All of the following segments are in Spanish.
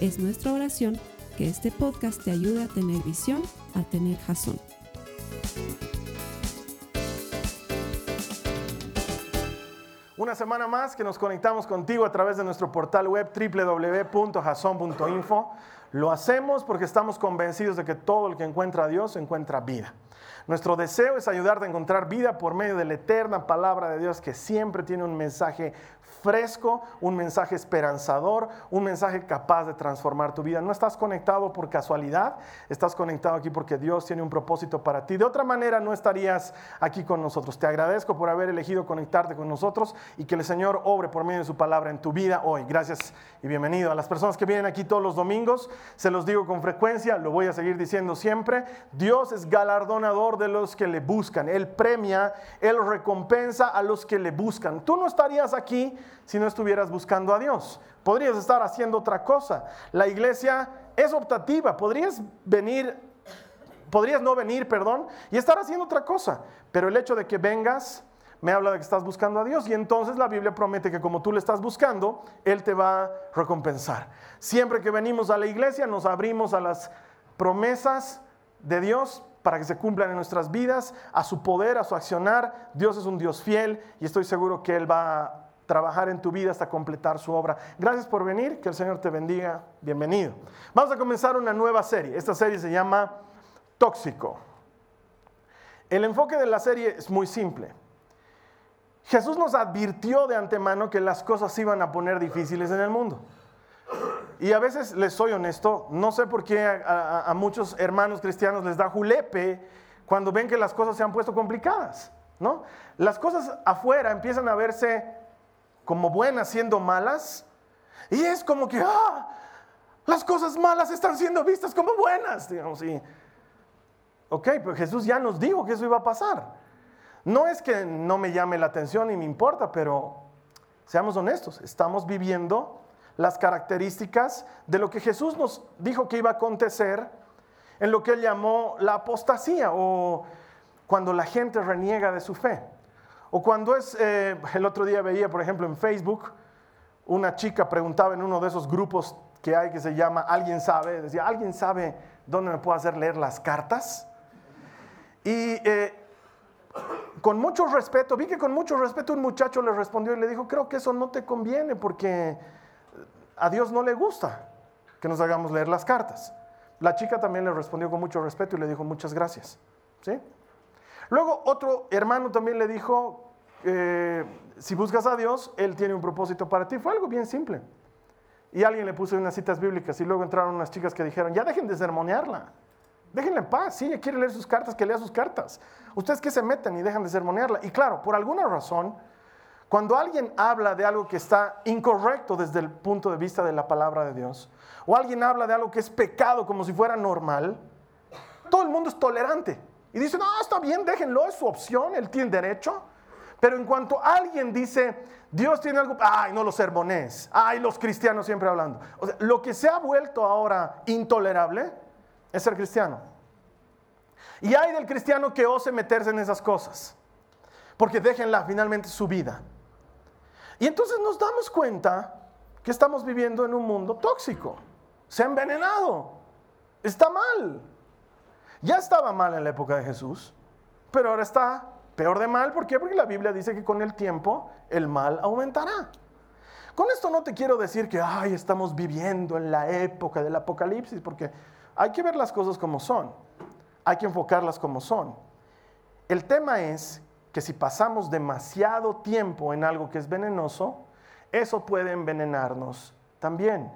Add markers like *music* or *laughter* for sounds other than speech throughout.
Es nuestra oración que este podcast te ayude a tener visión, a tener jazón. Una semana más que nos conectamos contigo a través de nuestro portal web www.jason.info. Lo hacemos porque estamos convencidos de que todo el que encuentra a Dios encuentra vida. Nuestro deseo es ayudarte a encontrar vida por medio de la eterna palabra de Dios que siempre tiene un mensaje fresco, un mensaje esperanzador, un mensaje capaz de transformar tu vida. No estás conectado por casualidad, estás conectado aquí porque Dios tiene un propósito para ti. De otra manera no estarías aquí con nosotros. Te agradezco por haber elegido conectarte con nosotros y que el Señor obre por medio de su palabra en tu vida hoy. Gracias y bienvenido. A las personas que vienen aquí todos los domingos, se los digo con frecuencia, lo voy a seguir diciendo siempre, Dios es galardonador de los que le buscan. Él premia, Él recompensa a los que le buscan. Tú no estarías aquí si no estuvieras buscando a Dios. Podrías estar haciendo otra cosa. La iglesia es optativa. Podrías venir, podrías no venir, perdón, y estar haciendo otra cosa. Pero el hecho de que vengas me habla de que estás buscando a Dios y entonces la Biblia promete que como tú le estás buscando, Él te va a recompensar. Siempre que venimos a la iglesia nos abrimos a las promesas de Dios para que se cumplan en nuestras vidas, a su poder, a su accionar. Dios es un Dios fiel y estoy seguro que Él va trabajar en tu vida hasta completar su obra. Gracias por venir, que el Señor te bendiga. Bienvenido. Vamos a comenzar una nueva serie. Esta serie se llama Tóxico. El enfoque de la serie es muy simple. Jesús nos advirtió de antemano que las cosas se iban a poner difíciles en el mundo. Y a veces, les soy honesto, no sé por qué a, a muchos hermanos cristianos les da julepe cuando ven que las cosas se han puesto complicadas. ¿no? Las cosas afuera empiezan a verse como buenas siendo malas. Y es como que, ah, las cosas malas están siendo vistas como buenas, digamos. Y, ok, pues Jesús ya nos dijo que eso iba a pasar. No es que no me llame la atención y me importa, pero seamos honestos, estamos viviendo las características de lo que Jesús nos dijo que iba a acontecer en lo que él llamó la apostasía o cuando la gente reniega de su fe. O cuando es, eh, el otro día veía, por ejemplo, en Facebook, una chica preguntaba en uno de esos grupos que hay que se llama Alguien sabe, decía, ¿alguien sabe dónde me puedo hacer leer las cartas? Y eh, con mucho respeto, vi que con mucho respeto un muchacho le respondió y le dijo, creo que eso no te conviene porque a Dios no le gusta que nos hagamos leer las cartas. La chica también le respondió con mucho respeto y le dijo, muchas gracias. ¿Sí? Luego otro hermano también le dijo, eh, si buscas a Dios, Él tiene un propósito para ti. Fue algo bien simple. Y alguien le puso unas citas bíblicas y luego entraron unas chicas que dijeron, ya dejen de sermonearla. Déjenla en paz, si ella quiere leer sus cartas, que lea sus cartas. Ustedes que se meten y dejan de sermonearla. Y claro, por alguna razón, cuando alguien habla de algo que está incorrecto desde el punto de vista de la palabra de Dios, o alguien habla de algo que es pecado como si fuera normal, todo el mundo es tolerante. Y dice, no, está bien, déjenlo, es su opción, él tiene derecho. Pero en cuanto alguien dice, Dios tiene algo, ay, no los sermones, ay, los cristianos siempre hablando. O sea, lo que se ha vuelto ahora intolerable es ser cristiano. Y hay del cristiano que ose meterse en esas cosas, porque déjenla finalmente su vida. Y entonces nos damos cuenta que estamos viviendo en un mundo tóxico. Se ha envenenado. Está mal. Ya estaba mal en la época de Jesús, pero ahora está peor de mal. ¿Por qué? Porque la Biblia dice que con el tiempo el mal aumentará. Con esto no te quiero decir que, ay, estamos viviendo en la época del apocalipsis, porque hay que ver las cosas como son, hay que enfocarlas como son. El tema es que si pasamos demasiado tiempo en algo que es venenoso, eso puede envenenarnos también.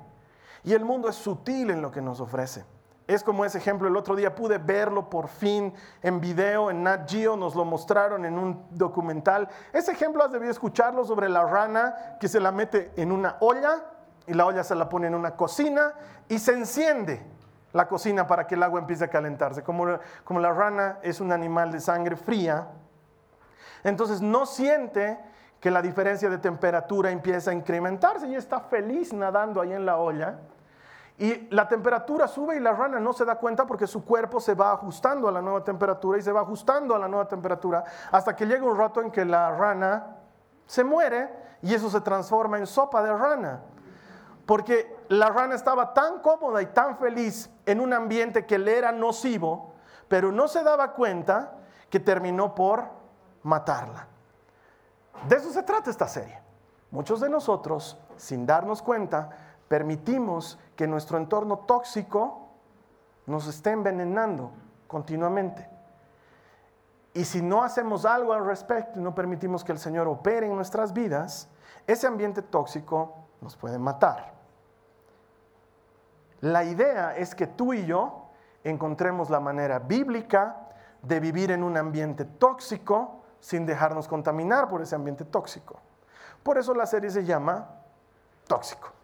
Y el mundo es sutil en lo que nos ofrece. Es como ese ejemplo, el otro día pude verlo por fin en video, en Nat Geo, nos lo mostraron en un documental. Ese ejemplo has debido escucharlo sobre la rana que se la mete en una olla y la olla se la pone en una cocina y se enciende la cocina para que el agua empiece a calentarse. Como, como la rana es un animal de sangre fría, entonces no siente que la diferencia de temperatura empieza a incrementarse y está feliz nadando ahí en la olla. Y la temperatura sube y la rana no se da cuenta porque su cuerpo se va ajustando a la nueva temperatura y se va ajustando a la nueva temperatura hasta que llega un rato en que la rana se muere y eso se transforma en sopa de rana. Porque la rana estaba tan cómoda y tan feliz en un ambiente que le era nocivo, pero no se daba cuenta que terminó por matarla. De eso se trata esta serie. Muchos de nosotros, sin darnos cuenta, permitimos que nuestro entorno tóxico nos esté envenenando continuamente. Y si no hacemos algo al respecto y no permitimos que el Señor opere en nuestras vidas, ese ambiente tóxico nos puede matar. La idea es que tú y yo encontremos la manera bíblica de vivir en un ambiente tóxico sin dejarnos contaminar por ese ambiente tóxico. Por eso la serie se llama Tóxico.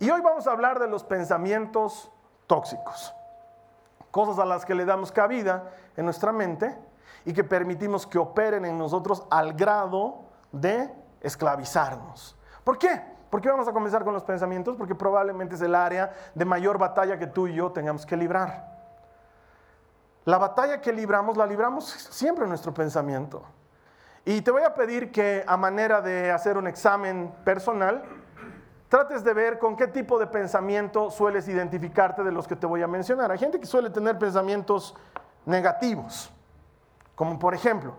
Y hoy vamos a hablar de los pensamientos tóxicos, cosas a las que le damos cabida en nuestra mente y que permitimos que operen en nosotros al grado de esclavizarnos. ¿Por qué? ¿Por qué vamos a comenzar con los pensamientos? Porque probablemente es el área de mayor batalla que tú y yo tengamos que librar. La batalla que libramos la libramos siempre en nuestro pensamiento. Y te voy a pedir que a manera de hacer un examen personal, trates de ver con qué tipo de pensamiento sueles identificarte de los que te voy a mencionar. Hay gente que suele tener pensamientos negativos, como por ejemplo,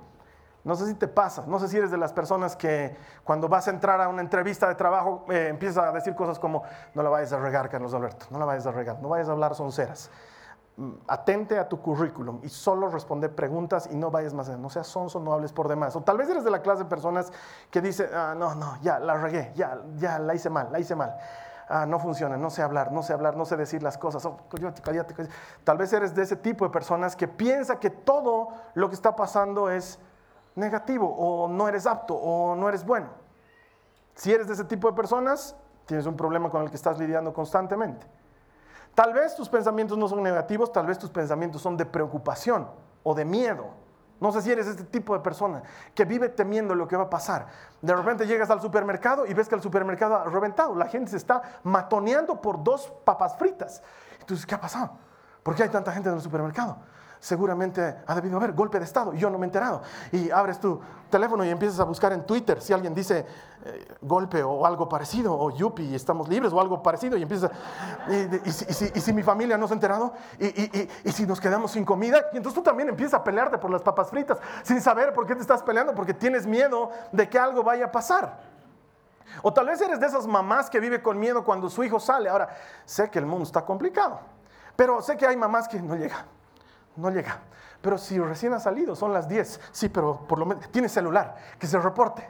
no sé si te pasa, no sé si eres de las personas que cuando vas a entrar a una entrevista de trabajo eh, empiezas a decir cosas como, no la vayas a regar, Carlos Alberto, no la vayas a regar, no vayas a hablar sonceras. Atente a tu currículum y solo responde preguntas y no vayas más allá. No seas sonso, no hables por demás. O tal vez eres de la clase de personas que dice, ah, no, no, ya la regué, ya, ya la hice mal, la hice mal. Ah, no funciona, no sé hablar, no sé hablar, no sé decir las cosas. Oh, tal vez eres de ese tipo de personas que piensa que todo lo que está pasando es negativo o no eres apto o no eres bueno. Si eres de ese tipo de personas, tienes un problema con el que estás lidiando constantemente. Tal vez tus pensamientos no son negativos, tal vez tus pensamientos son de preocupación o de miedo. No sé si eres este tipo de persona que vive temiendo lo que va a pasar. De repente llegas al supermercado y ves que el supermercado ha reventado. La gente se está matoneando por dos papas fritas. Entonces, ¿qué ha pasado? ¿Por qué hay tanta gente en el supermercado? Seguramente ha debido haber golpe de Estado yo no me he enterado. Y abres tu teléfono y empiezas a buscar en Twitter si alguien dice eh, golpe o algo parecido, o yupi, estamos libres o algo parecido, y empiezas, y, y, si, mi familia no se ha enterado, y, si nos quedamos sin comida, y entonces tú también empiezas a pelearte por las papas fritas, sin saber por qué te estás peleando, porque tienes miedo de que algo vaya a pasar. O tal vez eres de esas mamás que vive con miedo cuando su hijo sale. Ahora, sé que el mundo está complicado, pero sé que hay mamás que no llegan no llega. Pero si recién ha salido, son las 10. Sí, pero por lo menos tiene celular, que se reporte,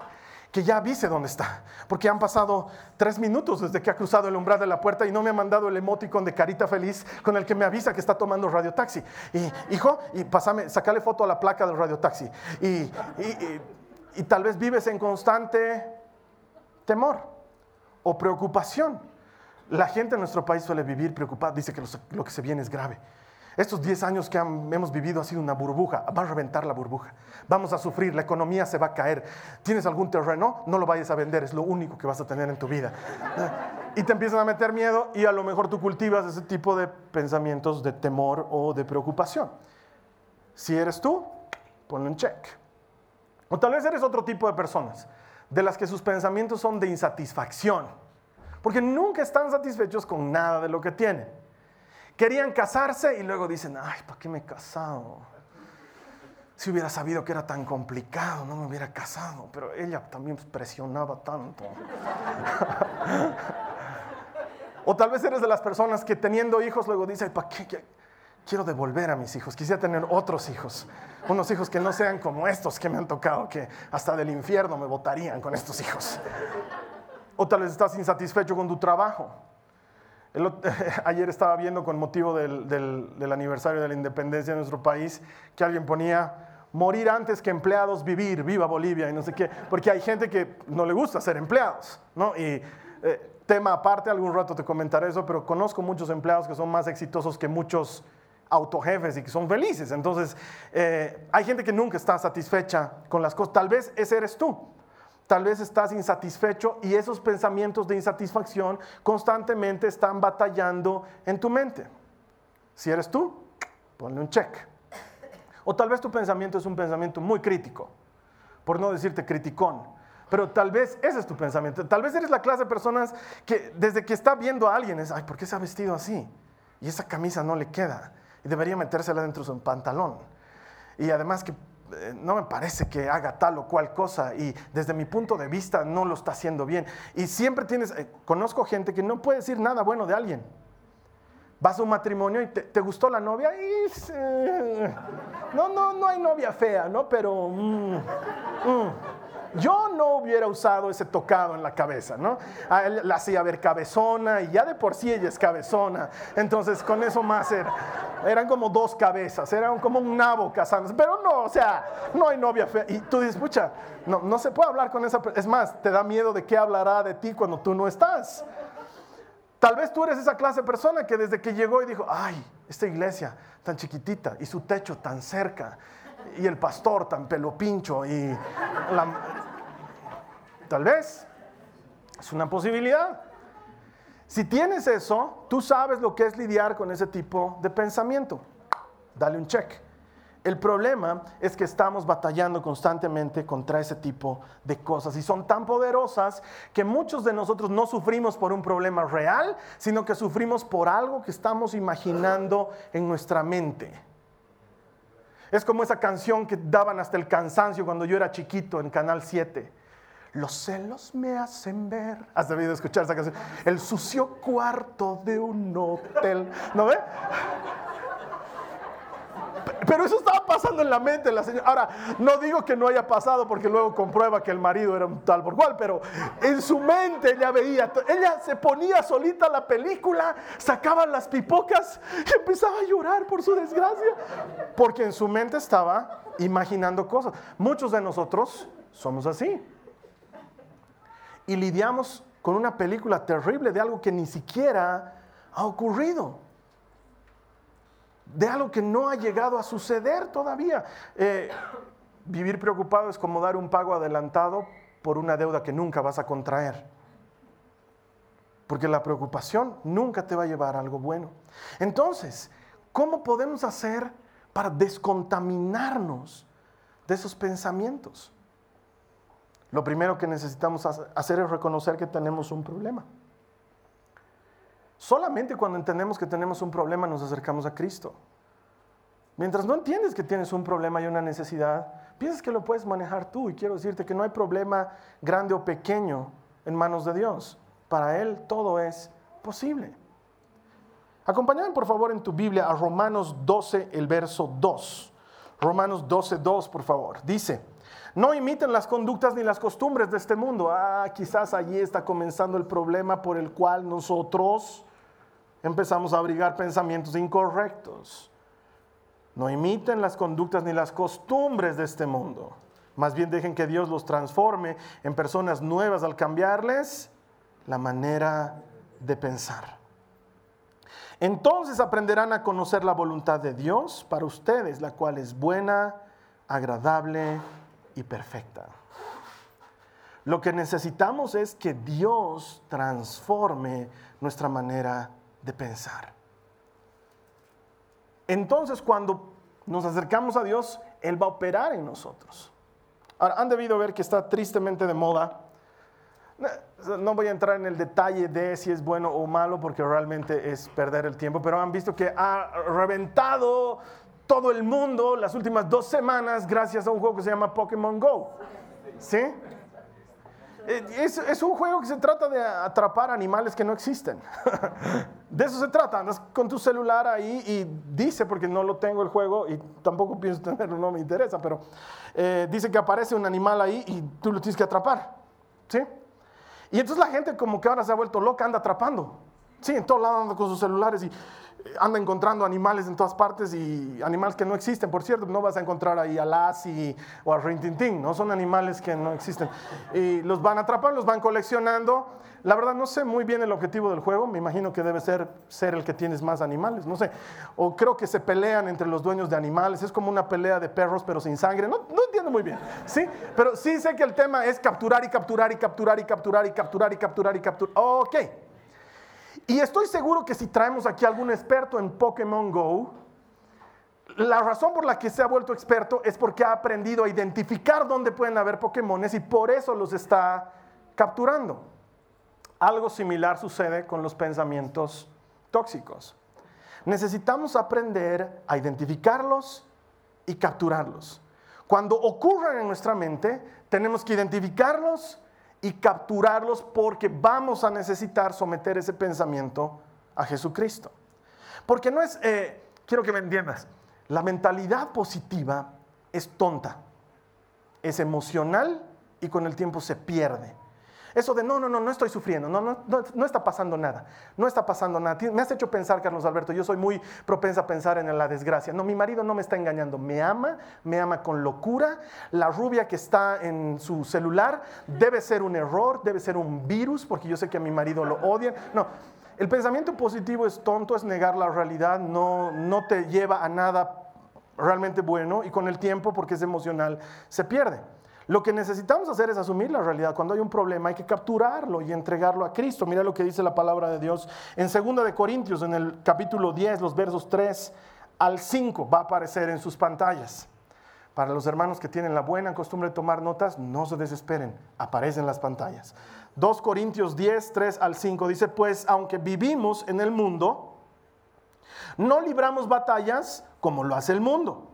que ya avise dónde está. Porque han pasado tres minutos desde que ha cruzado el umbral de la puerta y no me ha mandado el emoticon de carita feliz con el que me avisa que está tomando radio taxi. Y, hijo, y pasame, sacale foto a la placa del radio taxi. Y, y tal vez vives en constante temor o preocupación. La gente en nuestro país suele vivir preocupada, dice que lo que se viene es grave. Estos 10 años que hemos vivido ha sido una burbuja, va a reventar la burbuja, vamos a sufrir, la economía se va a caer. ¿Tienes algún terreno? No lo vayas a vender, es lo único que vas a tener en tu vida. *laughs* Y te empiezan a meter miedo y a lo mejor tú cultivas ese tipo de pensamientos de temor o de preocupación. Si eres tú, ponlo en check. O tal vez eres otro tipo de personas, de las que sus pensamientos son de insatisfacción, porque nunca están satisfechos con nada de lo que tienen. Querían casarse y luego dicen, ay, ¿para qué me he casado? Si hubiera sabido que era tan complicado, no me hubiera casado. Pero ella también presionaba tanto. *laughs* o tal vez eres de las personas que teniendo hijos luego dice, ¿para qué? Quiero devolver a mis hijos. Quisiera tener otros hijos. Unos hijos que no sean como estos que me han tocado, que hasta del infierno me votarían con estos hijos. O tal vez estás insatisfecho con tu trabajo *laughs* ayer estaba viendo con motivo del, aniversario de la independencia de nuestro país que alguien ponía morir antes que empleados vivir, viva Bolivia y no sé qué, porque hay gente que no le gusta ser empleados, ¿no? Y eh, tema aparte, algún rato te comentaré eso, pero conozco muchos empleados que son más exitosos que muchos autojefes y que son felices. Entonces, eh, hay gente que nunca está satisfecha con las cosas. Tal vez ese eres tú. Tal vez estás insatisfecho y esos pensamientos de insatisfacción constantemente están batallando en tu mente. Si eres tú, ponle un check. O tal vez tu pensamiento es un pensamiento muy crítico, por no decirte criticón. Pero tal vez ese es tu pensamiento. Tal vez eres la clase de personas que desde que está viendo a alguien es, ay, ¿por qué se ha vestido así? Y esa camisa no le queda. Y debería metérsela dentro de su pantalón. Y además que no me parece que haga tal o cual cosa y desde mi punto de vista no lo está haciendo bien. Y siempre tienes, eh, conozco gente que no puede decir nada bueno de alguien. Vas a un matrimonio y te, gustó la novia y... no, no, no hay novia fea, ¿no? Pero... Mm, mm. Yo no hubiera usado ese tocado en la cabeza, ¿no? A él la hacía ver cabezona y ya de por sí ella es cabezona. Entonces con eso más era, eran como dos cabezas, eran como un nabo casándose. Pero no, o sea, no hay novia fea. Y tú dices, pucha, no, no se puede hablar con esa Es más, te da miedo de qué hablará de ti cuando tú no estás. Tal vez tú eres esa clase de persona que desde que llegó y dijo, ay, esta iglesia tan chiquitita y su techo tan cerca y el pastor tan pelopincho y la, Tal vez. Es una posibilidad. Si tienes eso, tú sabes lo que es lidiar con ese tipo de pensamiento. Dale un check. El problema es que estamos batallando constantemente contra ese tipo de cosas y son tan poderosas que muchos de nosotros no sufrimos por un problema real, sino que sufrimos por algo que estamos imaginando en nuestra mente. Es como esa canción que daban hasta el cansancio cuando yo era chiquito en Canal 7. Los celos me hacen ver. ¿Has debido escuchar esa canción? El sucio cuarto de un hotel. ¿No ve? Pero eso estaba pasando en la mente de la señora. Ahora, no digo que no haya pasado porque luego comprueba que el marido era un tal por cual, pero en su mente ella veía, ella se ponía solita la película, sacaba las pipocas y empezaba a llorar por su desgracia, porque en su mente estaba imaginando cosas. Muchos de nosotros somos así y lidiamos con una película terrible de algo que ni siquiera ha ocurrido, de algo que no ha llegado a suceder todavía. Eh, vivir preocupado es como dar un pago adelantado por una deuda que nunca vas a contraer. Porque la preocupación nunca te va a llevar a algo bueno. Entonces, ¿cómo podemos hacer para descontaminarnos de esos pensamientos? Lo primero que necesitamos hacer es reconocer que tenemos un problema. Solamente cuando entendemos que tenemos un problema nos acercamos a Cristo. Mientras no entiendes que tienes un problema y una necesidad, piensas que lo puedes manejar tú. Y quiero decirte que no hay problema grande o pequeño en manos de Dios. Para Él todo es posible. Acompáñame por favor en tu Biblia a Romanos 12, el verso 2. Romanos 12, 2, por favor. Dice, no imiten las conductas ni las costumbres de este mundo. Ah, quizás allí está comenzando el problema por el cual nosotros empezamos a abrigar pensamientos incorrectos. No imiten las conductas ni las costumbres de este mundo. Más bien dejen que Dios los transforme en personas nuevas al cambiarles la manera de pensar. Entonces aprenderán a conocer la voluntad de Dios para ustedes, la cual es buena, agradable y perfecta. Lo que necesitamos es que Dios transforme nuestra manera de pensar. Entonces cuando nos acercamos a Dios, Él va a operar en nosotros. Ahora, han debido ver que está tristemente de moda. No voy a entrar en el detalle de si es bueno o malo porque realmente es perder el tiempo, pero han visto que ha reventado todo el mundo las últimas dos semanas gracias a un juego que se llama Pokémon Go. ¿Sí? Eh, es, un juego que se trata de atrapar animales que no existen. *laughs* de eso se trata. Andas con tu celular ahí y dice, porque no lo tengo el juego y tampoco pienso *laughs* tenerlo, no me interesa, pero eh, dice que aparece un animal ahí y tú lo tienes que atrapar. ¿Sí? Y entonces la gente como que ahora se ha vuelto loca, anda atrapando. Sí, en todos lados anda con sus celulares y anda encontrando animales en todas partes y animales que no existen, por cierto, no vas a encontrar ahí a Lassie o a Rintintín, no son animales que no existen. Y los van a atrapar, los van coleccionando. La verdad no sé muy bien el objetivo del juego, me imagino que debe ser ser el que tienes más animales, no sé. O creo que se pelean entre los dueños de animales, es como una pelea de perros pero sin sangre, no, no entiendo muy bien, ¿sí? Pero sí sé que el tema es capturar y capturar y capturar y capturar y capturar y capturar y capturar. Ok. Y estoy seguro que si traemos aquí algún experto en Pokémon Go, la razón por la que se ha vuelto experto es porque ha aprendido a identificar dónde pueden haber Pokémones y por eso los está capturando. Algo similar sucede con los pensamientos tóxicos. Necesitamos aprender a identificarlos y capturarlos. Cuando ocurran en nuestra mente, tenemos que identificarlos y capturarlos porque vamos a necesitar someter ese pensamiento a Jesucristo. Porque no es, eh, quiero que me entiendas, la mentalidad positiva es tonta, es emocional y con el tiempo se pierde. Eso de no, no, no, no estoy sufriendo, no, no, no, está pasando nada, no está pasando nada. Me has hecho pensar, Carlos Alberto, yo soy muy propensa a pensar en la desgracia. No, mi marido no me está engañando, me ama, me ama con locura. La rubia que está en su celular debe ser un error, debe ser un virus, porque yo sé que a mi marido lo odian. No, el pensamiento positivo es tonto, es negar la realidad, no, no te lleva a nada realmente bueno y con el tiempo, porque es emocional, se pierde. Lo que necesitamos hacer es asumir la realidad. Cuando hay un problema hay que capturarlo y entregarlo a Cristo. Mira lo que dice la palabra de Dios en 2 de Corintios, en el capítulo 10, los versos 3 al 5, va a aparecer en sus pantallas. Para los hermanos que tienen la buena costumbre de tomar notas, no se desesperen, aparecen las pantallas. 2 Corintios 10, 3 al 5 dice, pues aunque vivimos en el mundo, no libramos batallas como lo hace el mundo.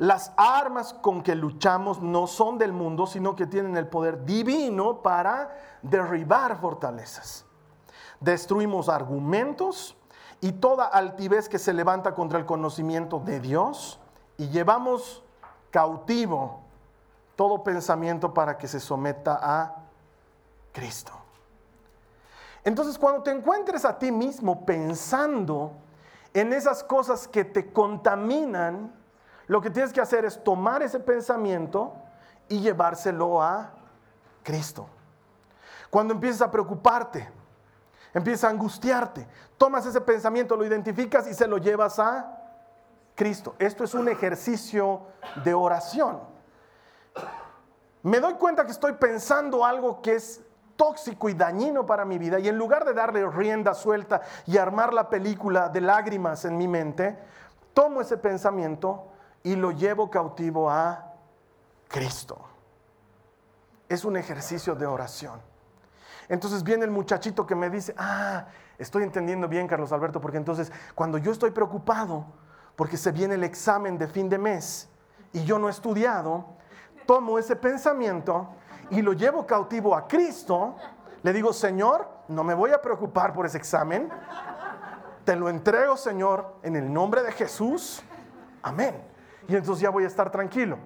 Las armas con que luchamos no son del mundo, sino que tienen el poder divino para derribar fortalezas. Destruimos argumentos y toda altivez que se levanta contra el conocimiento de Dios y llevamos cautivo todo pensamiento para que se someta a Cristo. Entonces cuando te encuentres a ti mismo pensando en esas cosas que te contaminan, lo que tienes que hacer es tomar ese pensamiento y llevárselo a Cristo. Cuando empiezas a preocuparte, empiezas a angustiarte, tomas ese pensamiento, lo identificas y se lo llevas a Cristo. Esto es un ejercicio de oración. Me doy cuenta que estoy pensando algo que es tóxico y dañino para mi vida y en lugar de darle rienda suelta y armar la película de lágrimas en mi mente, tomo ese pensamiento y lo llevo cautivo a Cristo. Es un ejercicio de oración. Entonces viene el muchachito que me dice, ah, estoy entendiendo bien, Carlos Alberto, porque entonces cuando yo estoy preocupado, porque se viene el examen de fin de mes y yo no he estudiado, tomo ese pensamiento y lo llevo cautivo a Cristo, le digo, Señor, no me voy a preocupar por ese examen, te lo entrego, Señor, en el nombre de Jesús. Amén y entonces ya voy a estar tranquilo.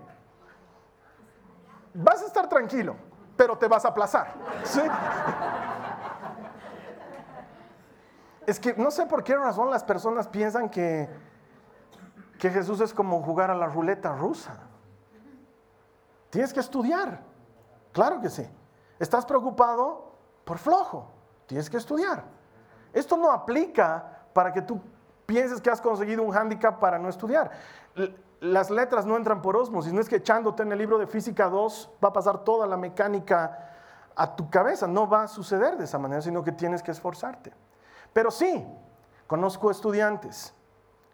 Vas a estar tranquilo, pero te vas a aplazar. Es que no sé por qué razón las personas piensan que, que Jesús es como jugar a la ruleta rusa. Tienes que estudiar. Claro que sí. ¿Estás preocupado? Por flojo. Tienes que estudiar. Esto no aplica para que tú pienses que has conseguido un hándicap para no estudiar las letras no entran por osmosis, no es que echándote en el libro de física 2 va a pasar toda la mecánica a tu cabeza, no va a suceder de esa manera, sino que tienes que esforzarte. Pero sí, conozco estudiantes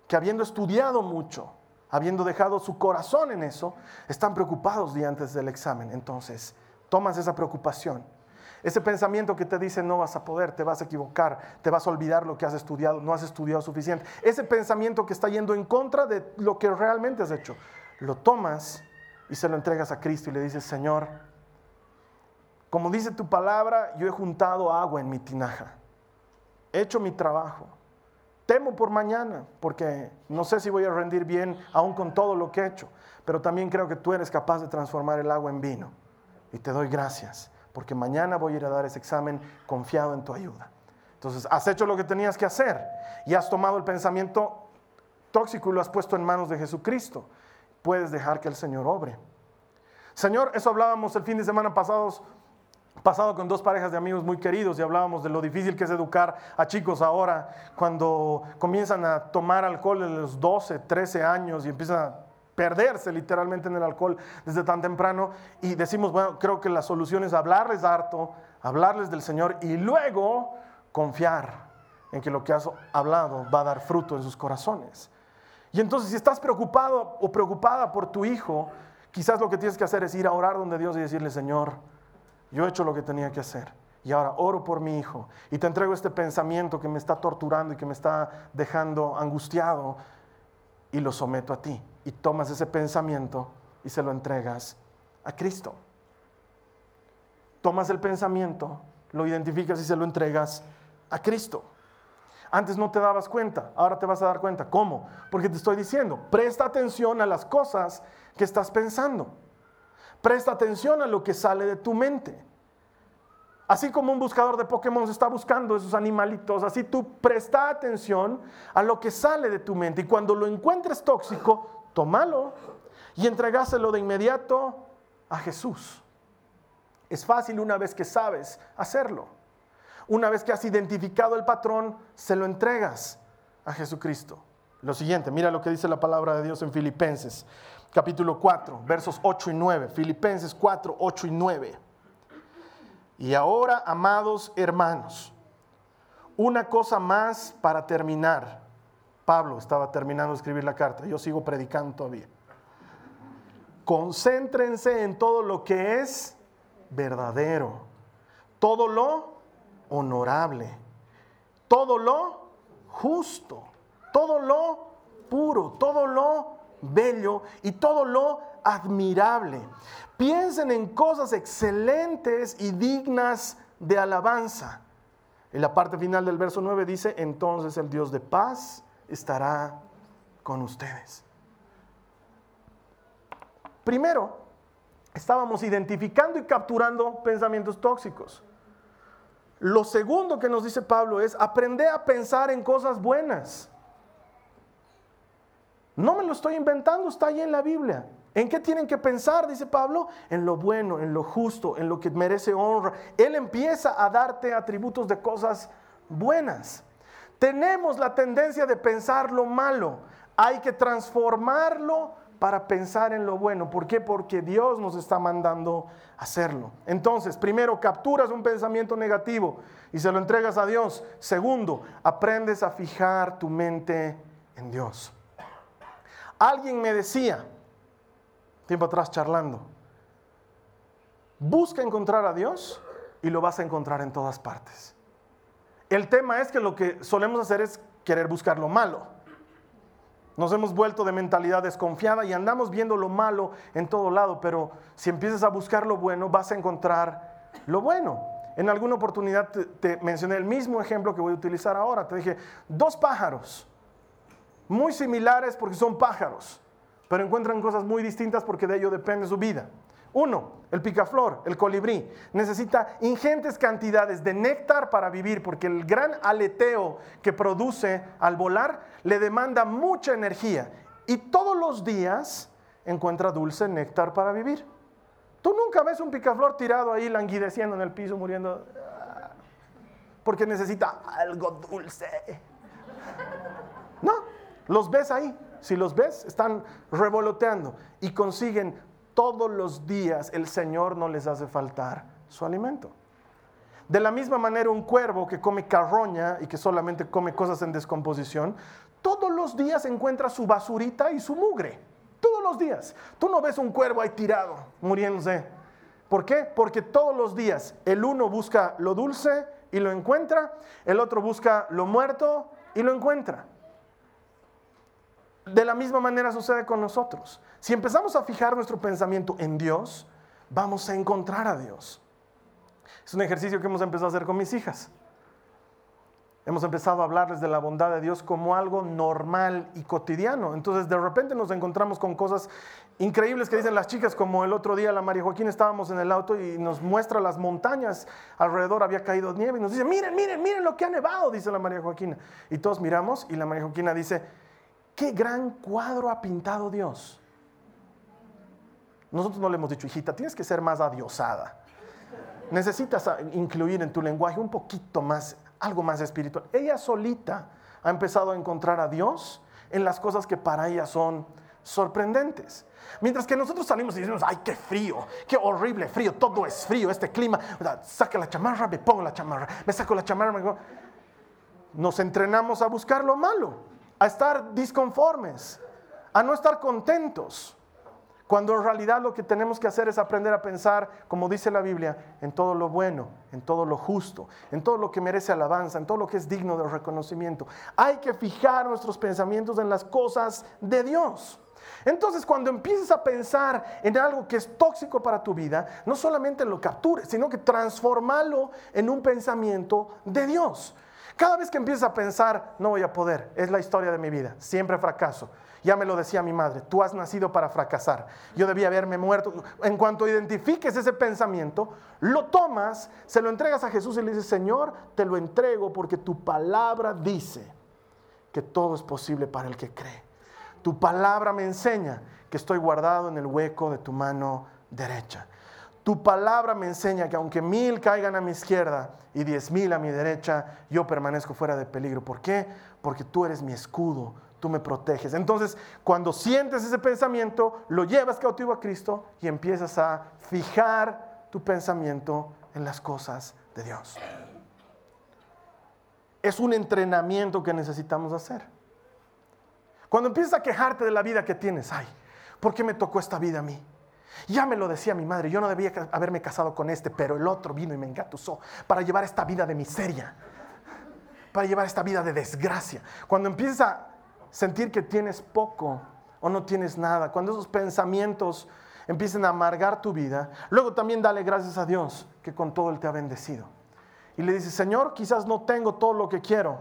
que habiendo estudiado mucho, habiendo dejado su corazón en eso, están preocupados días antes del examen. Entonces, tomas esa preocupación ese pensamiento que te dice no vas a poder, te vas a equivocar, te vas a olvidar lo que has estudiado, no has estudiado suficiente. Ese pensamiento que está yendo en contra de lo que realmente has hecho, lo tomas y se lo entregas a Cristo y le dices, Señor, como dice tu palabra, yo he juntado agua en mi tinaja, he hecho mi trabajo. Temo por mañana, porque no sé si voy a rendir bien aún con todo lo que he hecho, pero también creo que tú eres capaz de transformar el agua en vino. Y te doy gracias porque mañana voy a ir a dar ese examen confiado en tu ayuda. Entonces, has hecho lo que tenías que hacer y has tomado el pensamiento tóxico y lo has puesto en manos de Jesucristo. Puedes dejar que el Señor obre. Señor, eso hablábamos el fin de semana pasado con dos parejas de amigos muy queridos y hablábamos de lo difícil que es educar a chicos ahora cuando comienzan a tomar alcohol en los 12, 13 años y empiezan a perderse literalmente en el alcohol desde tan temprano y decimos, bueno, creo que la solución es hablarles harto, hablarles del Señor y luego confiar en que lo que has hablado va a dar fruto en sus corazones. Y entonces si estás preocupado o preocupada por tu hijo, quizás lo que tienes que hacer es ir a orar donde Dios y decirle, Señor, yo he hecho lo que tenía que hacer. Y ahora oro por mi hijo y te entrego este pensamiento que me está torturando y que me está dejando angustiado y lo someto a ti. Y tomas ese pensamiento y se lo entregas a Cristo. Tomas el pensamiento, lo identificas y se lo entregas a Cristo. Antes no te dabas cuenta, ahora te vas a dar cuenta. ¿Cómo? Porque te estoy diciendo, presta atención a las cosas que estás pensando. Presta atención a lo que sale de tu mente. Así como un buscador de Pokémon está buscando esos animalitos, así tú presta atención a lo que sale de tu mente. Y cuando lo encuentres tóxico, tómalo y entregáselo de inmediato a Jesús. Es fácil una vez que sabes hacerlo. Una vez que has identificado el patrón, se lo entregas a Jesucristo. Lo siguiente, mira lo que dice la palabra de Dios en Filipenses, capítulo 4, versos 8 y 9. Filipenses 4, 8 y 9. Y ahora, amados hermanos, una cosa más para terminar. Pablo estaba terminando de escribir la carta, yo sigo predicando todavía. Concéntrense en todo lo que es verdadero, todo lo honorable, todo lo justo, todo lo puro, todo lo bello y todo lo admirable. Piensen en cosas excelentes y dignas de alabanza. En la parte final del verso 9 dice, entonces el Dios de paz estará con ustedes. Primero, estábamos identificando y capturando pensamientos tóxicos. Lo segundo que nos dice Pablo es, aprende a pensar en cosas buenas. No me lo estoy inventando, está ahí en la Biblia. ¿En qué tienen que pensar? Dice Pablo. En lo bueno, en lo justo, en lo que merece honra. Él empieza a darte atributos de cosas buenas. Tenemos la tendencia de pensar lo malo. Hay que transformarlo para pensar en lo bueno. ¿Por qué? Porque Dios nos está mandando hacerlo. Entonces, primero, capturas un pensamiento negativo y se lo entregas a Dios. Segundo, aprendes a fijar tu mente en Dios. Alguien me decía, tiempo atrás charlando, busca encontrar a Dios y lo vas a encontrar en todas partes. El tema es que lo que solemos hacer es querer buscar lo malo. Nos hemos vuelto de mentalidad desconfiada y andamos viendo lo malo en todo lado, pero si empiezas a buscar lo bueno, vas a encontrar lo bueno. En alguna oportunidad te, mencioné el mismo ejemplo que voy a utilizar ahora. Te dije, dos pájaros muy similares porque son pájaros, pero encuentran cosas muy distintas porque de ello depende su vida. Uno, el picaflor, el colibrí, necesita ingentes cantidades de néctar para vivir porque el gran aleteo que produce al volar le demanda mucha energía y todos los días encuentra dulce néctar para vivir. Tú nunca ves un picaflor tirado ahí languideciendo en el piso, muriendo, porque necesita algo dulce. No, los ves ahí. Si los ves, están revoloteando y consiguen todos los días. El Señor no les hace faltar su alimento. De la misma manera, un cuervo que come carroña y que solamente come cosas en descomposición, todos los días encuentra su basurita y su mugre. Todos los días. Tú no ves un cuervo ahí tirado, muriéndose. ¿Por qué? Porque todos los días el uno busca lo dulce y lo encuentra, el otro busca lo muerto y lo encuentra. De la misma manera sucede con nosotros. Si empezamos a fijar nuestro pensamiento en Dios, vamos a encontrar a Dios. Es un ejercicio que hemos empezado a hacer con mis hijas. Hemos empezado a hablarles de la bondad de Dios como algo normal y cotidiano. Entonces de repente nos encontramos con cosas increíbles que dicen las chicas, como el otro día la María Joaquín estábamos en el auto y nos muestra las montañas, alrededor había caído nieve y nos dice, miren, miren, miren lo que ha nevado, dice la María Joaquín. Y todos miramos y la María Joaquina dice, qué gran cuadro ha pintado Dios. Nosotros no le hemos dicho, hijita, tienes que ser más adiosada. Necesitas incluir en tu lenguaje un poquito más algo más espiritual. Ella solita ha empezado a encontrar a Dios en las cosas que para ella son sorprendentes. Mientras que nosotros salimos y decimos, ay, qué frío, qué horrible frío, todo es frío, este clima, saca la chamarra, me pongo la chamarra, me saco la chamarra, me... nos entrenamos a buscar lo malo, a estar disconformes, a no estar contentos. Cuando en realidad lo que tenemos que hacer es aprender a pensar, como dice la Biblia, en todo lo bueno, en todo lo justo, en todo lo que merece alabanza, en todo lo que es digno de reconocimiento. Hay que fijar nuestros pensamientos en las cosas de Dios. Entonces, cuando empieces a pensar en algo que es tóxico para tu vida, no solamente lo captures, sino que transformalo en un pensamiento de Dios. Cada vez que empieces a pensar, no voy a poder, es la historia de mi vida, siempre fracaso. Ya me lo decía mi madre, tú has nacido para fracasar. Yo debía haberme muerto. En cuanto identifiques ese pensamiento, lo tomas, se lo entregas a Jesús y le dices, Señor, te lo entrego porque tu palabra dice que todo es posible para el que cree. Tu palabra me enseña que estoy guardado en el hueco de tu mano derecha. Tu palabra me enseña que aunque mil caigan a mi izquierda y diez mil a mi derecha, yo permanezco fuera de peligro. ¿Por qué? Porque tú eres mi escudo, tú me proteges. Entonces, cuando sientes ese pensamiento, lo llevas cautivo a Cristo y empiezas a fijar tu pensamiento en las cosas de Dios. Es un entrenamiento que necesitamos hacer. Cuando empiezas a quejarte de la vida que tienes, ay, ¿por qué me tocó esta vida a mí? Ya me lo decía mi madre, yo no debía haberme casado con este, pero el otro vino y me engatusó para llevar esta vida de miseria, para llevar esta vida de desgracia. Cuando empiezas a sentir que tienes poco o no tienes nada, cuando esos pensamientos empiecen a amargar tu vida, luego también dale gracias a Dios que con todo Él te ha bendecido. Y le dices, Señor, quizás no tengo todo lo que quiero,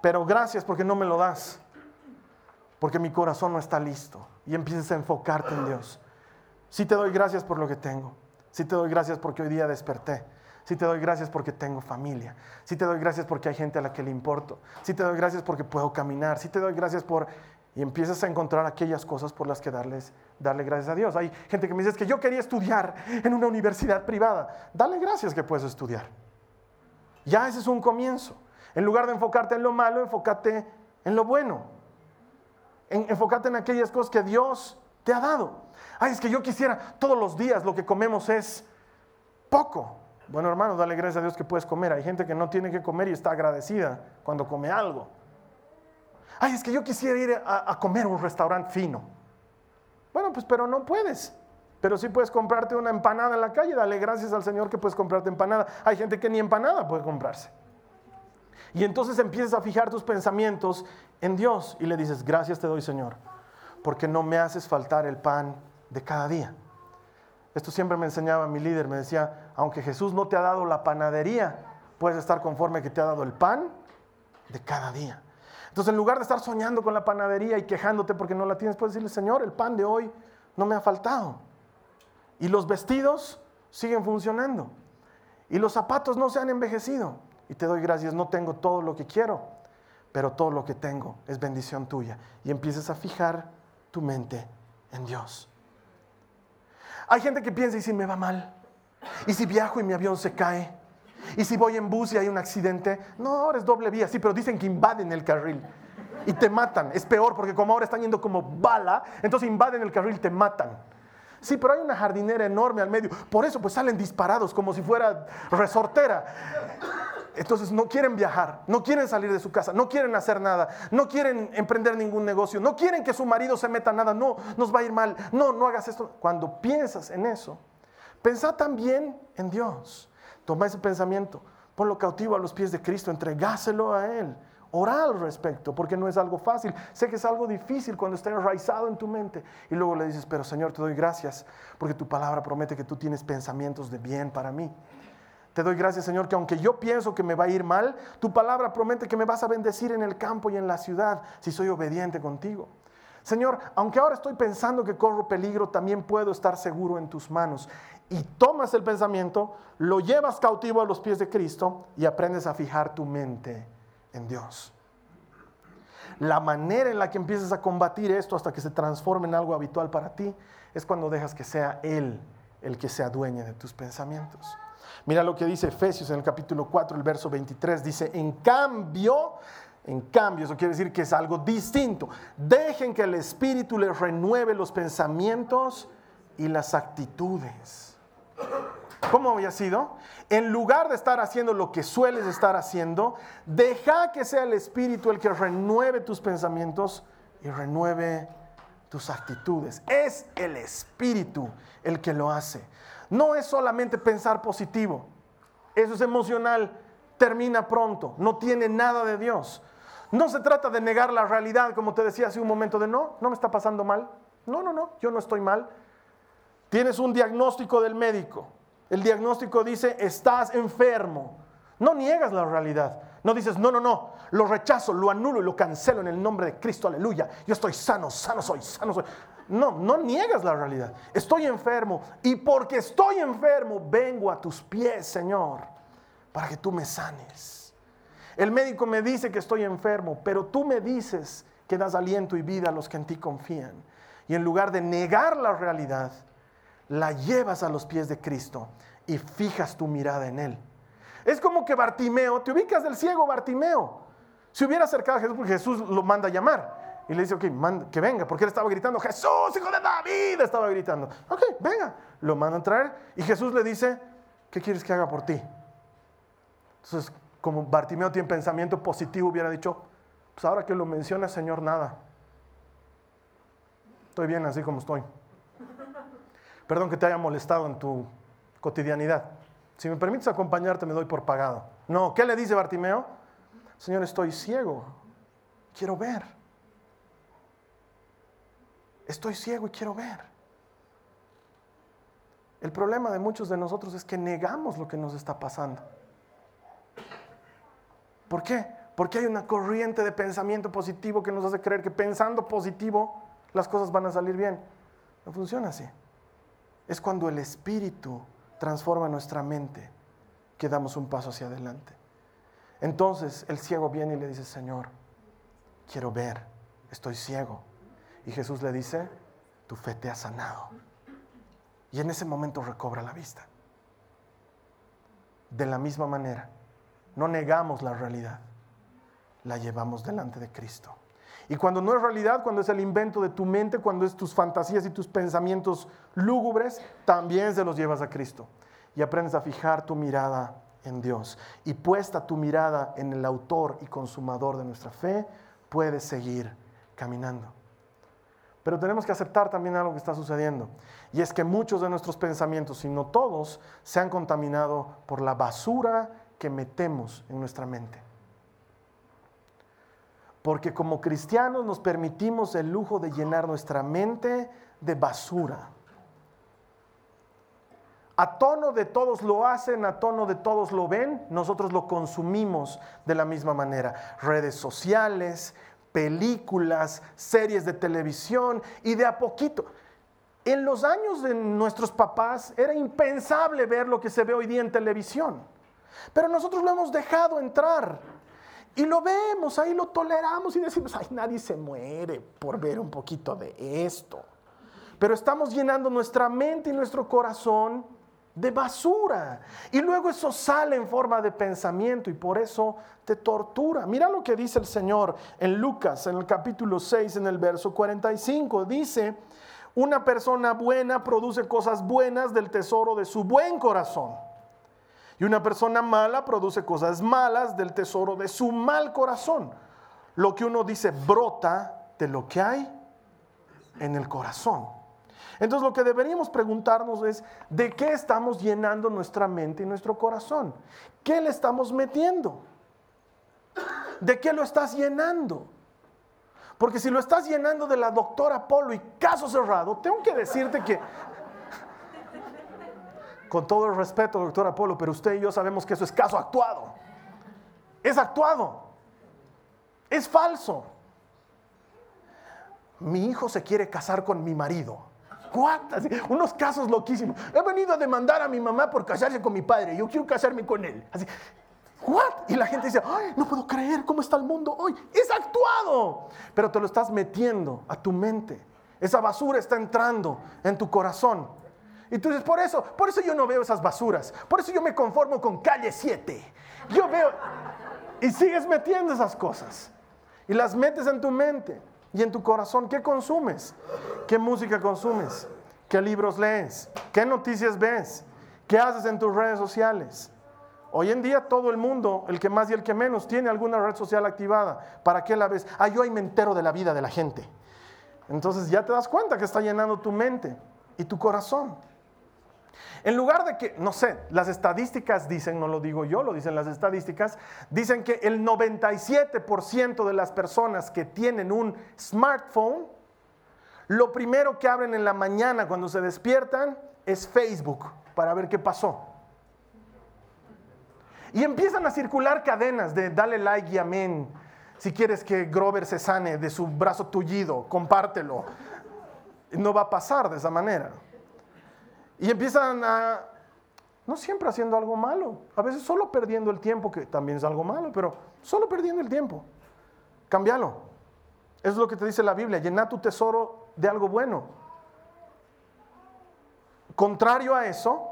pero gracias porque no me lo das, porque mi corazón no está listo. Y empiezas a enfocarte en Dios. Si te doy gracias por lo que tengo, si te doy gracias porque hoy día desperté, si te doy gracias porque tengo familia. Si te doy gracias porque hay gente a la que le importo. Si te doy gracias porque puedo caminar. Si te doy gracias por... Y empiezas a encontrar aquellas cosas por las que darles, darle gracias a Dios. Hay gente que me dice que yo quería estudiar en una universidad privada. Dale gracias que puedes estudiar. Ya ese es un comienzo. En lugar de enfocarte en lo malo, enfócate en lo bueno. enfócate en aquellas cosas que Dios te ha dado. Ay, es que yo quisiera, todos los días lo que comemos es poco. Bueno, hermano, dale gracias a Dios que puedes comer. Hay gente que no tiene que comer y está agradecida cuando come algo. Ay, es que yo quisiera ir a, comer a un restaurante fino. Bueno, pues pero no puedes. Pero sí puedes comprarte una empanada en la calle. Dale gracias al Señor que puedes comprarte empanada. Hay gente que ni empanada puede comprarse. Y entonces empiezas a fijar tus pensamientos en Dios y le dices, gracias te doy Señor, porque no me haces faltar el pan de cada día. Esto siempre me enseñaba mi líder, me decía, aunque Jesús no te ha dado la panadería, puedes estar conforme que te ha dado el pan de cada día. Entonces, en lugar de estar soñando con la panadería y quejándote porque no la tienes, puedes decirle, Señor, el pan de hoy no me ha faltado. Y los vestidos siguen funcionando. Y los zapatos no se han envejecido. Y te doy gracias, no tengo todo lo que quiero, pero todo lo que tengo es bendición tuya. Y empiezas a fijar tu mente en Dios. Hay gente que piensa, ¿y si me va mal? ¿Y si viajo y mi avión se cae? ¿Y si voy en bus y hay un accidente? No, ahora es doble vía, sí, pero dicen que invaden el carril y te matan. Es peor porque como ahora están yendo como bala, entonces invaden el carril y te matan. Sí, pero hay una jardinera enorme al medio. Por eso pues salen disparados como si fuera resortera. Entonces no quieren viajar, no quieren salir de su casa, no quieren hacer nada, no quieren emprender ningún negocio, no quieren que su marido se meta nada, no, nos va a ir mal, no, no hagas esto. Cuando piensas en eso, pensá también en Dios. Toma ese pensamiento, ponlo cautivo a los pies de Cristo, entregáselo a Él. Ora al respecto, porque no es algo fácil. Sé que es algo difícil cuando está enraizado en tu mente. Y luego le dices, pero Señor, te doy gracias, porque tu palabra promete que tú tienes pensamientos de bien para mí. Te doy gracias, Señor, que aunque yo pienso que me va a ir mal, tu palabra promete que me vas a bendecir en el campo y en la ciudad si soy obediente contigo. Señor, aunque ahora estoy pensando que corro peligro, también puedo estar seguro en tus manos. Y tomas el pensamiento, lo llevas cautivo a los pies de Cristo y aprendes a fijar tu mente en Dios. La manera en la que empiezas a combatir esto hasta que se transforme en algo habitual para ti es cuando dejas que sea Él el que se adueñe de tus pensamientos. Mira lo que dice Efesios en el capítulo 4, el verso 23. Dice, en cambio, en cambio, eso quiere decir que es algo distinto. Dejen que el Espíritu les renueve los pensamientos y las actitudes. ¿Cómo había sido? En lugar de estar haciendo lo que sueles estar haciendo, deja que sea el Espíritu el que renueve tus pensamientos y renueve tus actitudes. Es el Espíritu el que lo hace. No es solamente pensar positivo. Eso es emocional, termina pronto, no tiene nada de Dios. No se trata de negar la realidad, como te decía hace un momento, de no, no me está pasando mal. No, no, no, yo no estoy mal. Tienes un diagnóstico del médico. El diagnóstico dice, estás enfermo. No niegas la realidad. No dices, no, no, no, lo rechazo, lo anulo y lo cancelo en el nombre de Cristo, aleluya. Yo estoy sano, sano soy, sano soy. No, no niegas la realidad. Estoy enfermo y porque estoy enfermo vengo a tus pies, Señor, para que tú me sanes. El médico me dice que estoy enfermo, pero tú me dices que das aliento y vida a los que en ti confían. Y en lugar de negar la realidad, la llevas a los pies de Cristo y fijas tu mirada en Él. Es como que Bartimeo, te ubicas del ciego Bartimeo. Si hubiera acercado a Jesús, Jesús lo manda a llamar. Y le dice, ok, que venga, porque él estaba gritando, Jesús, hijo de David, estaba gritando. Ok, venga, lo mandan a traer. Y Jesús le dice, ¿qué quieres que haga por ti? Entonces, como Bartimeo tiene pensamiento positivo, hubiera dicho, pues ahora que lo menciona, Señor, nada. Estoy bien así como estoy. Perdón que te haya molestado en tu cotidianidad. Si me permites acompañarte, me doy por pagado. No, ¿qué le dice Bartimeo? Señor, estoy ciego, quiero ver. Estoy ciego y quiero ver. El problema de muchos de nosotros es que negamos lo que nos está pasando. ¿Por qué? Porque hay una corriente de pensamiento positivo que nos hace creer que pensando positivo las cosas van a salir bien. No funciona así. Es cuando el espíritu transforma nuestra mente que damos un paso hacia adelante. Entonces el ciego viene y le dice, Señor, quiero ver, estoy ciego. Y Jesús le dice, tu fe te ha sanado. Y en ese momento recobra la vista. De la misma manera, no negamos la realidad, la llevamos delante de Cristo. Y cuando no es realidad, cuando es el invento de tu mente, cuando es tus fantasías y tus pensamientos lúgubres, también se los llevas a Cristo. Y aprendes a fijar tu mirada en Dios. Y puesta tu mirada en el autor y consumador de nuestra fe, puedes seguir caminando. Pero tenemos que aceptar también algo que está sucediendo. Y es que muchos de nuestros pensamientos, si no todos, se han contaminado por la basura que metemos en nuestra mente. Porque como cristianos nos permitimos el lujo de llenar nuestra mente de basura. A tono de todos lo hacen, a tono de todos lo ven, nosotros lo consumimos de la misma manera. Redes sociales, películas, series de televisión y de a poquito. En los años de nuestros papás era impensable ver lo que se ve hoy día en televisión. Pero nosotros lo hemos dejado entrar. Y lo vemos, ahí lo toleramos y decimos, ay, nadie se muere por ver un poquito de esto. Pero estamos llenando nuestra mente y nuestro corazón de basura. Y luego eso sale en forma de pensamiento y por eso te tortura. Mira lo que dice el Señor en Lucas, en el capítulo 6, en el verso 45. Dice, una persona buena produce cosas buenas del tesoro de su buen corazón. Y una persona mala produce cosas malas del tesoro de su mal corazón. Lo que uno dice brota de lo que hay en el corazón. Entonces lo que deberíamos preguntarnos es, ¿de qué estamos llenando nuestra mente y nuestro corazón? ¿Qué le estamos metiendo? ¿De qué lo estás llenando? Porque si lo estás llenando de la doctora Polo y caso cerrado, tengo que decirte que con todo el respeto, doctor Apolo, pero usted y yo sabemos que eso es caso actuado. Es actuado. Es falso. Mi hijo se quiere casar con mi marido. ¿Cuántas? Unos casos loquísimos. He venido a demandar a mi mamá por casarse con mi padre. Yo quiero casarme con él. Así, ¿What? Y la gente dice, ay, no puedo creer cómo está el mundo hoy. Es actuado. Pero te lo estás metiendo a tu mente. Esa basura está entrando en tu corazón. Y tú dices, por eso, por eso yo no veo esas basuras. Por eso yo me conformo con calle 7. Yo veo... Y sigues metiendo esas cosas. Y las metes en tu mente y en tu corazón. ¿Qué consumes? ¿Qué música consumes? ¿Qué libros lees? ¿Qué noticias ves? ¿Qué haces en tus redes sociales? Hoy en día todo el mundo, el que más y el que menos, tiene alguna red social activada. ¿Para qué la ves? Ah, yo ahí me entero de la vida de la gente. Entonces ya te das cuenta que está llenando tu mente y tu corazón. En lugar de que, no sé, las estadísticas dicen, no lo digo yo, lo dicen las estadísticas, dicen que el 97% de las personas que tienen un smartphone, lo primero que abren en la mañana cuando se despiertan es Facebook para ver qué pasó. Y empiezan a circular cadenas de dale like y amén. Si quieres que Grover se sane de su brazo tullido, compártelo. No va a pasar de esa manera. Y empiezan a, no siempre haciendo algo malo, a veces solo perdiendo el tiempo, que también es algo malo, pero solo perdiendo el tiempo. Cámbialo. Es lo que te dice la Biblia, llena tu tesoro de algo bueno. Contrario a eso,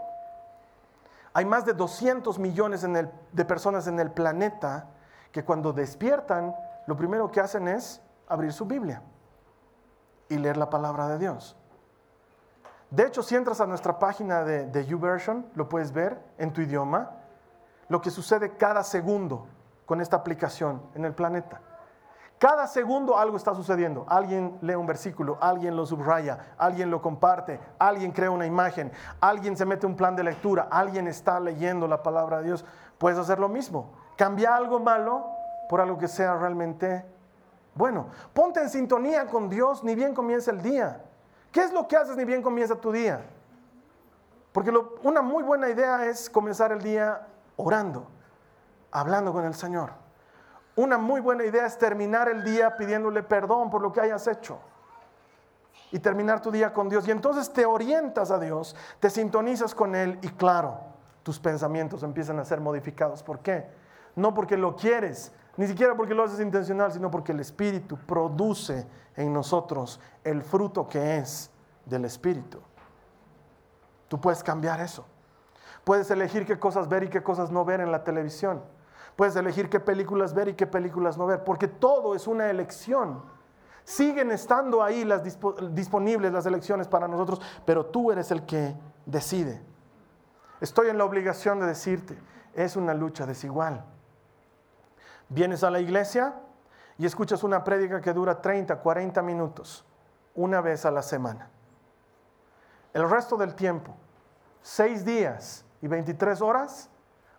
hay más de 200 millones de personas en el planeta que cuando despiertan, lo primero que hacen es abrir su Biblia y leer la palabra de Dios. De hecho, si entras a nuestra página de, de YouVersion, lo puedes ver en tu idioma, lo que sucede cada segundo con esta aplicación en el planeta. Cada segundo algo está sucediendo. Alguien lee un versículo, alguien lo subraya, alguien lo comparte, alguien crea una imagen, alguien se mete un plan de lectura, alguien está leyendo la palabra de Dios. Puedes hacer lo mismo. Cambia algo malo por algo que sea realmente bueno. Ponte en sintonía con Dios ni bien comienza el día. ¿Qué es lo que haces ni bien comienza tu día? Porque una muy buena idea es comenzar el día orando, hablando con el Señor. Una muy buena idea es terminar el día pidiéndole perdón por lo que hayas hecho. Y terminar tu día con Dios. Y entonces te orientas a Dios, te sintonizas con Él y claro, tus pensamientos empiezan a ser modificados. ¿Por qué? No porque lo quieres, ni siquiera porque lo haces intencional, sino porque el Espíritu produce en nosotros el fruto que es del Espíritu. Tú puedes cambiar eso. Puedes elegir qué cosas ver y qué cosas no ver en la televisión. Puedes elegir qué películas ver y qué películas no ver, porque todo es una elección. Siguen estando ahí las disponibles las elecciones para nosotros, pero tú eres el que decide. Estoy en la obligación de decirte, es una lucha desigual. Vienes a la iglesia y escuchas una prédica que dura 30, 40 minutos, una vez a la semana. El resto del tiempo, seis días y 23 horas,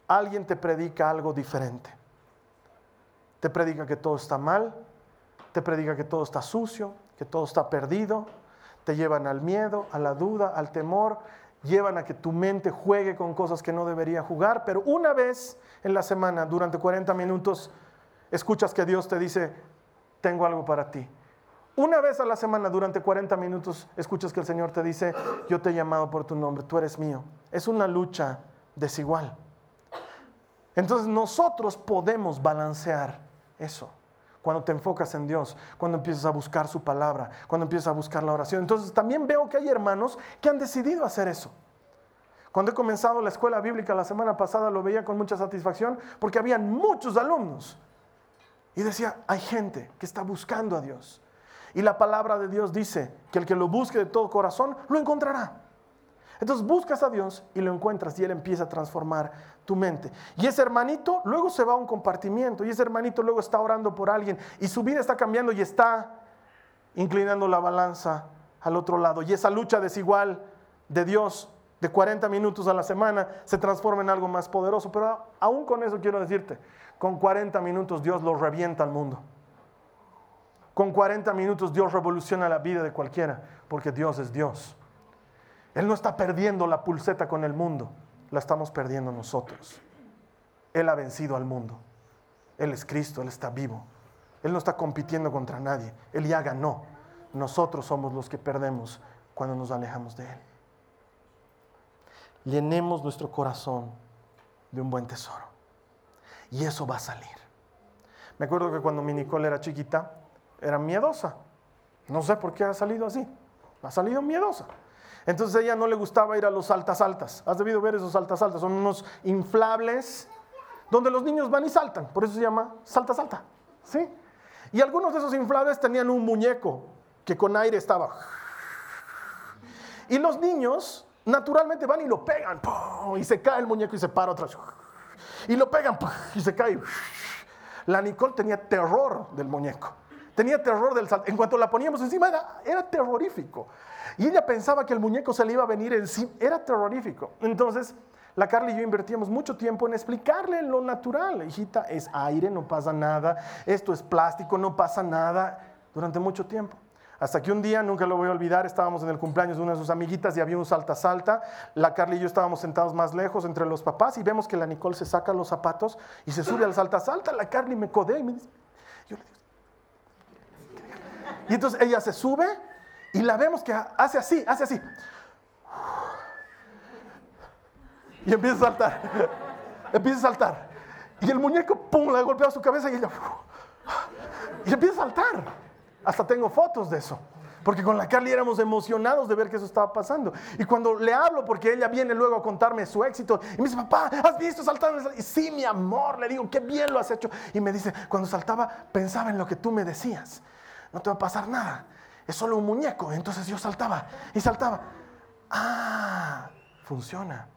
alguien te predica algo diferente. Te predica que todo está mal, te predica que todo está sucio, que todo está perdido, te llevan al miedo, a la duda, al temor, llevan a que tu mente juegue con cosas que no debería jugar, pero una vez en la semana, durante 40 minutos, escuchas que Dios te dice, tengo algo para ti. Una vez a la semana, durante 40 minutos, escuchas que el Señor te dice, yo te he llamado por tu nombre, tú eres mío. Es una lucha desigual. Entonces nosotros podemos balancear eso. Cuando te enfocas en Dios, cuando empiezas a buscar su palabra, cuando empiezas a buscar la oración. Entonces también veo que hay hermanos que han decidido hacer eso. Cuando he comenzado la escuela bíblica la semana pasada lo veía con mucha satisfacción porque habían muchos alumnos y decía, hay gente que está buscando a Dios. Y la palabra de Dios dice que el que lo busque de todo corazón, lo encontrará. Entonces buscas a Dios y lo encuentras y Él empieza a transformar tu mente. Y ese hermanito luego se va a un compartimiento y ese hermanito luego está orando por alguien y su vida está cambiando y está inclinando la balanza al otro lado. Y esa lucha desigual de Dios de 40 minutos a la semana se transforma en algo más poderoso. Pero aún con eso quiero decirte, con 40 minutos Dios lo revienta al mundo. Con 40 minutos Dios revoluciona la vida de cualquiera, porque Dios es Dios. Él no está perdiendo la pulseta con el mundo, la estamos perdiendo nosotros. Él ha vencido al mundo. Él es Cristo, Él está vivo. Él no está compitiendo contra nadie, Él ya ganó. Nosotros somos los que perdemos cuando nos alejamos de Él. Llenemos nuestro corazón de un buen tesoro. Y eso va a salir. Me acuerdo que cuando mi Nicole era chiquita, era miedosa. No sé por qué ha salido así. Ha salido miedosa. Entonces a ella no le gustaba ir a los altas altas. Has debido ver esos altas altas. Son unos inflables donde los niños van y saltan. Por eso se llama salta salta. ¿Sí? Y algunos de esos inflables tenían un muñeco que con aire estaba. Y los niños naturalmente van y lo pegan. Y se cae el muñeco y se para otra vez. Y lo pegan y se cae. La Nicole tenía terror del muñeco. Tenía terror del salto. En cuanto la poníamos encima, era, era, terrorífico. Y ella pensaba que el muñeco se le iba a venir encima. Era terrorífico. Entonces, la Carla y yo invertíamos mucho tiempo en explicarle lo natural. Hijita, es aire, no pasa nada. Esto es plástico, no pasa nada. Durante mucho tiempo. Hasta que un día, nunca lo voy a olvidar, estábamos en el cumpleaños de una de sus amiguitas y había un salta-salta. La Carla y yo estábamos sentados más lejos entre los papás y vemos que la Nicole se saca los zapatos y se sube al salta-salta. La Carly me codea y me dice, yo le y entonces ella se sube y la vemos que hace así, hace así. Y empieza a saltar. empieza a saltar. Y el muñeco, pum, le ha golpeado su cabeza y ella. y empieza a saltar. Hasta tengo fotos de eso. Porque con la Carly éramos emocionados de ver que eso estaba pasando. Y cuando le hablo, porque ella viene luego a contarme su éxito, y me dice, papá, ¿has visto saltar? Y sí, mi amor, le digo, qué bien lo has hecho. Y me dice, cuando saltaba, pensaba en lo que tú me decías no te va a pasar nada. Es solo un muñeco. Entonces yo saltaba y saltaba. Ah, funciona.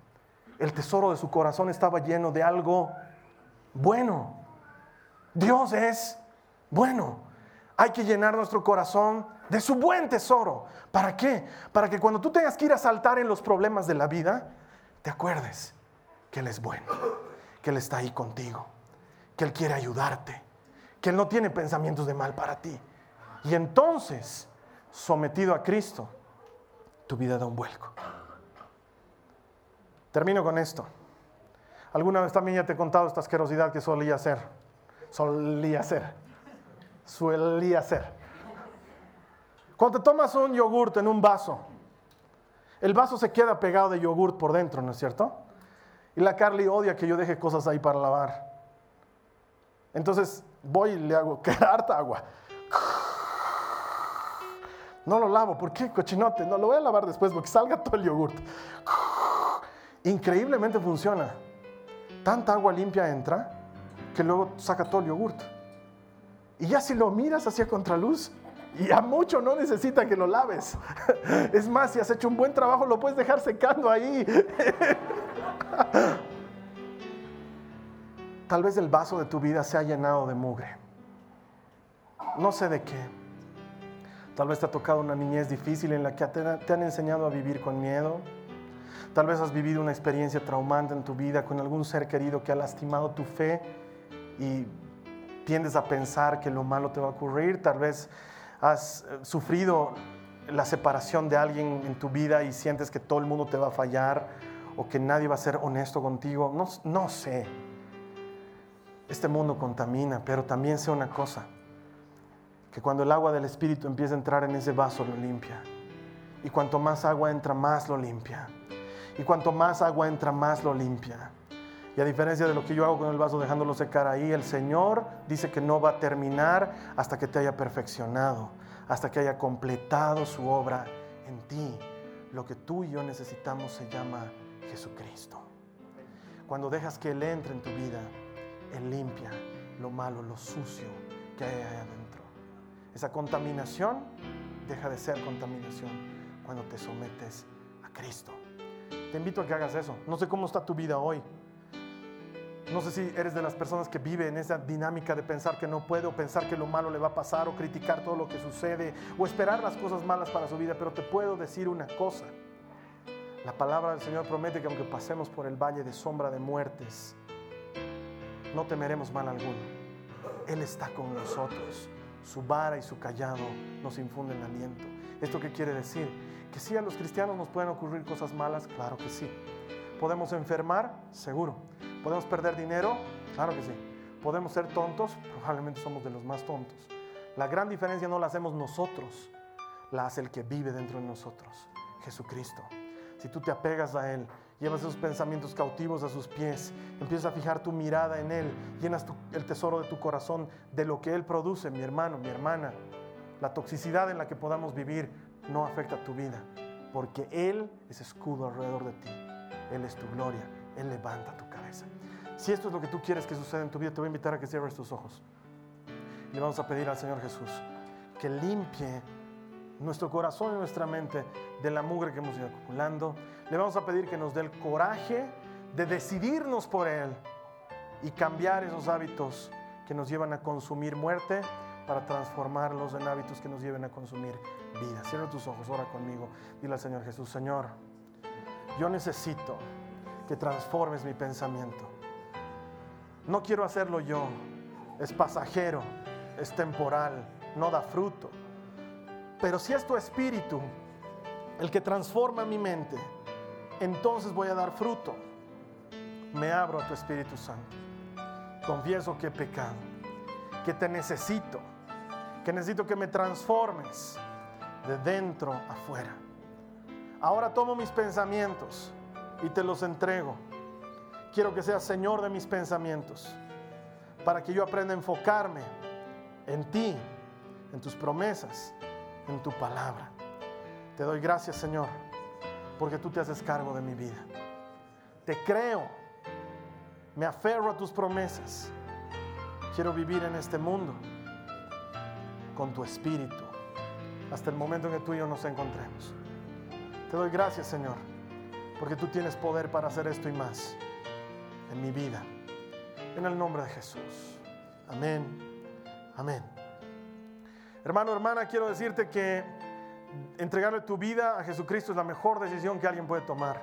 El tesoro de su corazón estaba lleno de algo bueno. Dios es bueno. Hay que llenar nuestro corazón de su buen tesoro. ¿Para qué? Para que cuando tú tengas que ir a saltar en los problemas de la vida, te acuerdes que Él es bueno, que Él está ahí contigo, que Él quiere ayudarte, que Él no tiene pensamientos de mal para ti. Y entonces, sometido a Cristo, tu vida da un vuelco. Termino con esto. Alguna vez también ya te he contado esta asquerosidad que solía hacer. Solía hacer. Solía hacer. Cuando te tomas un yogurt en un vaso, el vaso se queda pegado de yogurt por dentro, ¿no es cierto? Y la Carly odia que yo deje cosas ahí para lavar. Entonces voy y le hago que *laughs* harta agua. No lo lavo. ¿Por qué? Cochinote. No, lo voy a lavar después porque salga todo el yogurt. *laughs* Increíblemente funciona. Tanta agua limpia entra que luego saca todo el yogurt. Y ya si lo miras hacia contraluz, y a mucho no necesita que lo laves. *laughs* Es más, si has hecho un buen trabajo, lo puedes dejar secando ahí. *laughs* Tal vez el vaso de tu vida se ha llenado de mugre. No sé de qué. Tal vez te ha tocado una niñez difícil en la que te han enseñado a vivir con miedo. Tal vez has vivido una experiencia traumante en tu vida con algún ser querido que ha lastimado tu fe y tiendes a pensar que lo malo te va a ocurrir. Tal vez has eh, sufrido la separación de alguien en tu vida y sientes que todo el mundo te va a fallar o que nadie va a ser honesto contigo. No, no sé. Este mundo contamina, pero también sé una cosa que cuando el agua del Espíritu empieza a entrar en ese vaso lo limpia. Y cuanto más agua entra, más lo limpia. Y cuanto más agua entra, más lo limpia. Y a diferencia de lo que yo hago con el vaso dejándolo secar ahí, el Señor dice que no va a terminar hasta que te haya perfeccionado, hasta que haya completado su obra en ti. Lo que tú y yo necesitamos se llama Jesucristo. Cuando dejas que Él entre en tu vida, Él limpia lo malo, lo sucio que hay adentro. Esa contaminación deja de ser contaminación cuando te sometes a Cristo. Te invito a que hagas eso. No sé cómo está tu vida hoy. No sé si eres de las personas que vive en esa dinámica de pensar que no puede o pensar que lo malo le va a pasar o criticar todo lo que sucede o esperar las cosas malas para su vida, pero te puedo decir una cosa. La palabra del Señor promete que aunque pasemos por el valle de sombra de muertes, no temeremos mal alguno. Él está con nosotros su vara y su callado nos infunden aliento. ¿Esto qué quiere decir? Que sí, a los cristianos nos pueden ocurrir cosas malas, claro que sí. ¿Podemos enfermar? Seguro. ¿Podemos perder dinero? Claro que sí. ¿Podemos ser tontos? Probablemente somos de los más tontos. La gran diferencia no la hacemos nosotros, la hace el que vive dentro de nosotros, Jesucristo. Si tú te apegas a Él, llevas esos pensamientos cautivos a sus pies, empiezas a fijar tu mirada en Él, llenas el tesoro de tu corazón de lo que Él produce, mi hermano, mi hermana. La toxicidad en la que podamos vivir no afecta tu vida, porque Él es escudo alrededor de ti. Él es tu gloria, Él levanta tu cabeza. Si esto es lo que tú quieres que suceda en tu vida, te voy a invitar a que cierres tus ojos. Le vamos a pedir al Señor Jesús que limpie nuestro corazón y nuestra mente de la mugre que hemos ido acumulando. Le vamos a pedir que nos dé el coraje de decidirnos por Él y cambiar esos hábitos que nos llevan a consumir muerte para transformarlos en hábitos que nos lleven a consumir vida. Cierra tus ojos, ora conmigo. Dile al Señor Jesús, Señor, yo necesito que transformes mi pensamiento. No quiero hacerlo yo, es pasajero, es temporal, no da fruto. Pero si es tu espíritu el que transforma mi mente, entonces voy a dar fruto. Me abro a tu Espíritu Santo. Confieso que he pecado, que te necesito, que necesito que me transformes de dentro afuera. Ahora tomo mis pensamientos y te los entrego. Quiero que seas Señor de mis pensamientos, para que yo aprenda a enfocarme en ti, en tus promesas, en tu palabra. Te doy gracias, Señor, porque tú te haces cargo de mi vida. Te creo, me aferro a tus promesas. Quiero vivir en este mundo con tu espíritu hasta el momento en que tú y yo nos encontremos. Te doy gracias, Señor, porque tú tienes poder para hacer esto y más en mi vida. En el nombre de Jesús. Amén. Amén. Hermano, hermana, quiero decirte que entregarle tu vida a Jesucristo es la mejor decisión que alguien puede tomar.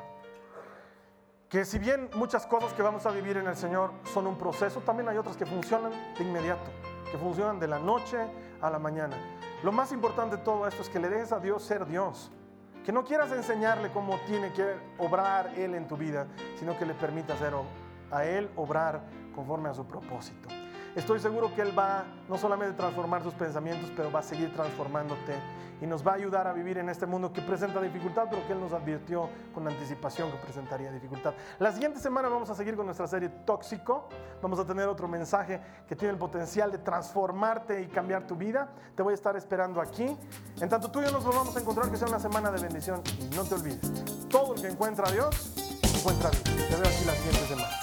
Que si bien muchas cosas que vamos a vivir en el Señor son un proceso, también hay otras que funcionan de inmediato, que funcionan de la noche a la mañana. Lo más importante de todo esto es que le dejes a Dios ser Dios. Que no quieras enseñarle cómo tiene que obrar Él en tu vida, sino que le permitas a Él obrar conforme a su propósito. Estoy seguro que Él va no solamente a transformar tus pensamientos, pero va a seguir transformándote y nos va a ayudar a vivir en este mundo que presenta dificultad, pero que Él nos advirtió con anticipación que presentaría dificultad. La siguiente semana vamos a seguir con nuestra serie Tóxico. Vamos a tener otro mensaje que tiene el potencial de transformarte y cambiar tu vida. Te voy a estar esperando aquí. En tanto tú y yo nos vamos a encontrar que sea una semana de bendición. Y no te olvides, todo el que encuentra a Dios, encuentra vida. Te veo aquí la siguiente semana.